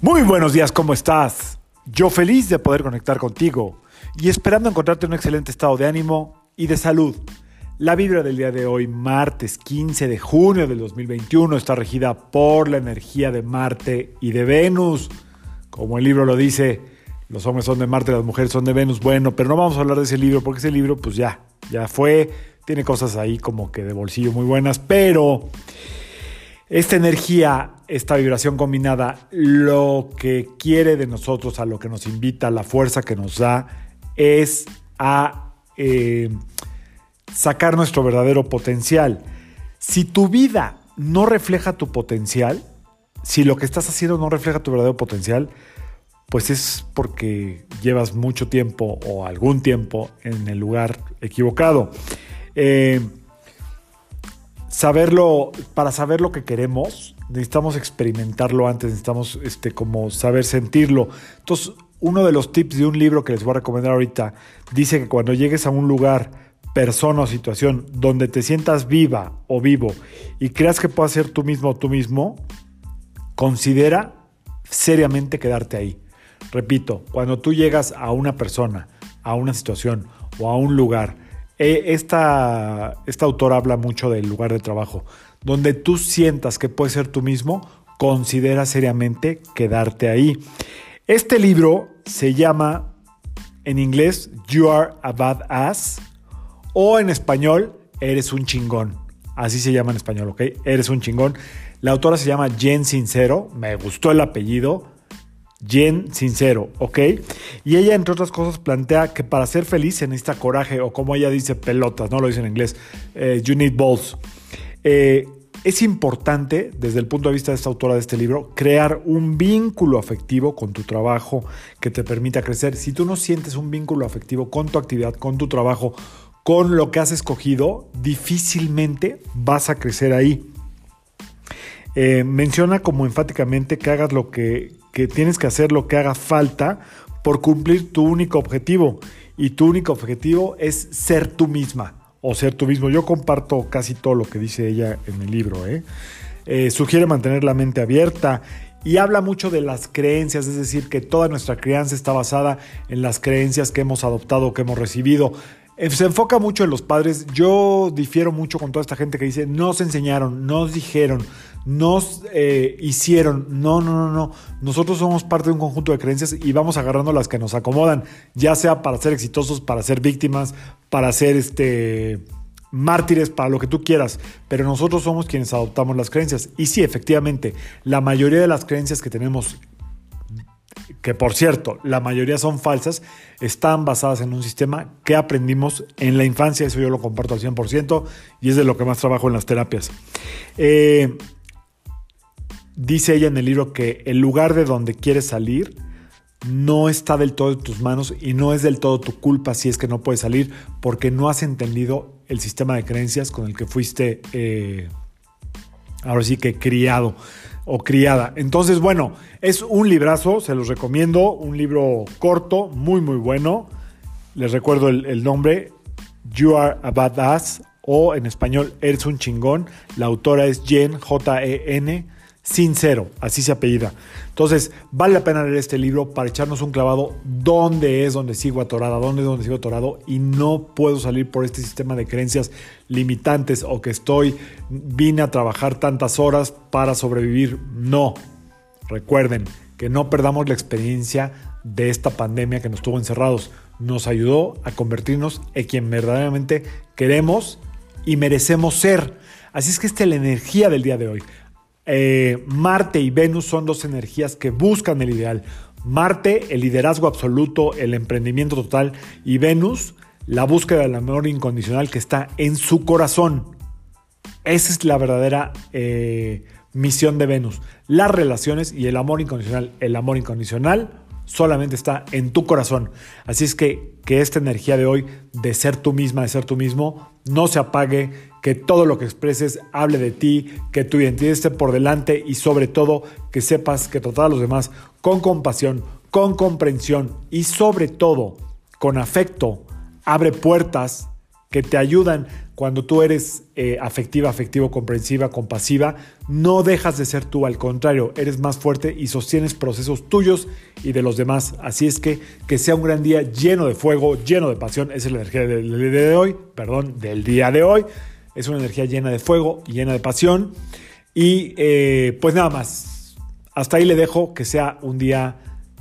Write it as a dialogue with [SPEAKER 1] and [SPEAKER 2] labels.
[SPEAKER 1] Muy buenos días, ¿cómo estás? Yo feliz de poder conectar contigo y esperando encontrarte en un excelente estado de ánimo y de salud. La vibra del día de hoy, martes 15 de junio del 2021, está regida por la energía de Marte y de Venus. Como el libro lo dice, los hombres son de Marte, las mujeres son de Venus. Bueno, pero no vamos a hablar de ese libro porque ese libro pues ya, ya fue, tiene cosas ahí como que de bolsillo muy buenas, pero esta energía, esta vibración combinada, lo que quiere de nosotros, a lo que nos invita, la fuerza que nos da, es a eh, sacar nuestro verdadero potencial. Si tu vida no refleja tu potencial, si lo que estás haciendo no refleja tu verdadero potencial, pues es porque llevas mucho tiempo o algún tiempo en el lugar equivocado. Eh, saberlo, para saber lo que queremos, necesitamos experimentarlo antes, necesitamos este, como saber sentirlo. Entonces, uno de los tips de un libro que les voy a recomendar ahorita dice que cuando llegues a un lugar, persona o situación donde te sientas viva o vivo y creas que puedas ser tú mismo o tú mismo, considera seriamente quedarte ahí. Repito, cuando tú llegas a una persona, a una situación o a un lugar, eh, esta, esta autora habla mucho del lugar de trabajo. Donde tú sientas que puedes ser tú mismo, considera seriamente quedarte ahí. Este libro se llama en inglés You Are a Bad Ass o en español Eres un chingón. Así se llama en español, ¿ok? Eres un chingón. La autora se llama Jen Sincero, me gustó el apellido. Jen Sincero, ¿ok? Y ella, entre otras cosas, plantea que para ser feliz se necesita coraje, o como ella dice, pelotas, no lo dice en inglés, eh, you need balls. Eh, es importante, desde el punto de vista de esta autora de este libro, crear un vínculo afectivo con tu trabajo que te permita crecer. Si tú no sientes un vínculo afectivo con tu actividad, con tu trabajo, con lo que has escogido, difícilmente vas a crecer ahí. Eh, menciona como enfáticamente que hagas lo que, que tienes que hacer lo que haga falta por cumplir tu único objetivo. Y tu único objetivo es ser tú misma o ser tú mismo. Yo comparto casi todo lo que dice ella en el libro. ¿eh? Eh, sugiere mantener la mente abierta y habla mucho de las creencias, es decir, que toda nuestra crianza está basada en las creencias que hemos adoptado, que hemos recibido. Eh, se enfoca mucho en los padres. Yo difiero mucho con toda esta gente que dice, nos enseñaron, nos dijeron, nos eh, hicieron. No, no, no, no. Nosotros somos parte de un conjunto de creencias y vamos agarrando las que nos acomodan, ya sea para ser exitosos, para ser víctimas, para ser este mártires, para lo que tú quieras, pero nosotros somos quienes adoptamos las creencias. Y sí, efectivamente, la mayoría de las creencias que tenemos que por cierto, la mayoría son falsas, están basadas en un sistema que aprendimos en la infancia, eso yo lo comparto al 100% y es de lo que más trabajo en las terapias. Eh, dice ella en el libro que el lugar de donde quieres salir no está del todo en tus manos y no es del todo tu culpa si es que no puedes salir porque no has entendido el sistema de creencias con el que fuiste, eh, ahora sí que criado o criada. Entonces, bueno, es un librazo, se los recomiendo, un libro corto, muy, muy bueno. Les recuerdo el, nombre, You Are a Badass, o en español, Eres un chingón. La autora es Jen, J-E-N, Sincero, así se apellida. Entonces, vale la pena leer este libro para echarnos un clavado dónde es donde sigo atorada, dónde es donde sigo atorado y no puedo salir por este sistema de creencias limitantes o que estoy, vine a trabajar tantas horas para sobrevivir. No. Recuerden que no perdamos la experiencia de esta pandemia que nos tuvo encerrados. Nos ayudó a convertirnos en quien verdaderamente queremos y merecemos ser. Así es que esta es la energía del día de hoy. Eh, Marte y Venus son dos energías que buscan el ideal. Marte, el liderazgo absoluto, el emprendimiento total, y Venus, la búsqueda del amor incondicional que está en su corazón. Esa es la verdadera eh, misión de Venus. Las relaciones y el amor incondicional. El amor incondicional solamente está en tu corazón. Así es que que esta energía de hoy de ser tú misma, de ser tú mismo, no se apague, que todo lo que expreses hable de ti, que tu identidad esté por delante y sobre todo que sepas que tratar a los demás con compasión, con comprensión y sobre todo con afecto abre puertas que te ayudan cuando tú eres eh, afectiva, afectivo, comprensiva, compasiva, no dejas de ser tú, al contrario, eres más fuerte y sostienes procesos tuyos y de los demás. Así es que que sea un gran día lleno de fuego, lleno de pasión, esa es la energía del día de hoy, perdón, del día de hoy. Es una energía llena de fuego llena de pasión. Y eh, pues nada más, hasta ahí le dejo que sea un día